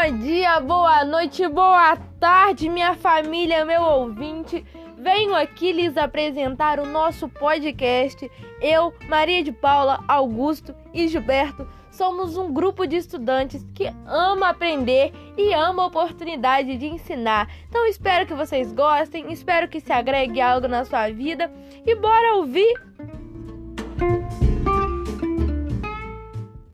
Bom dia, boa noite, boa tarde, minha família, meu ouvinte. Venho aqui lhes apresentar o nosso podcast. Eu, Maria de Paula, Augusto e Gilberto somos um grupo de estudantes que ama aprender e ama a oportunidade de ensinar. Então espero que vocês gostem, espero que se agregue algo na sua vida e bora ouvir!